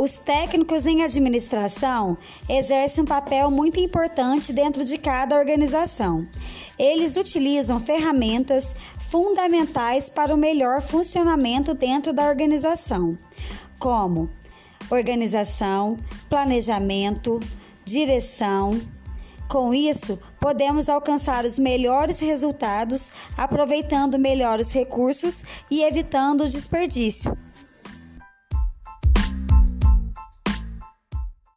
Os técnicos em administração exercem um papel muito importante dentro de cada organização. Eles utilizam ferramentas fundamentais para o melhor funcionamento dentro da organização, como organização, planejamento, direção. Com isso, podemos alcançar os melhores resultados, aproveitando melhor os recursos e evitando o desperdício.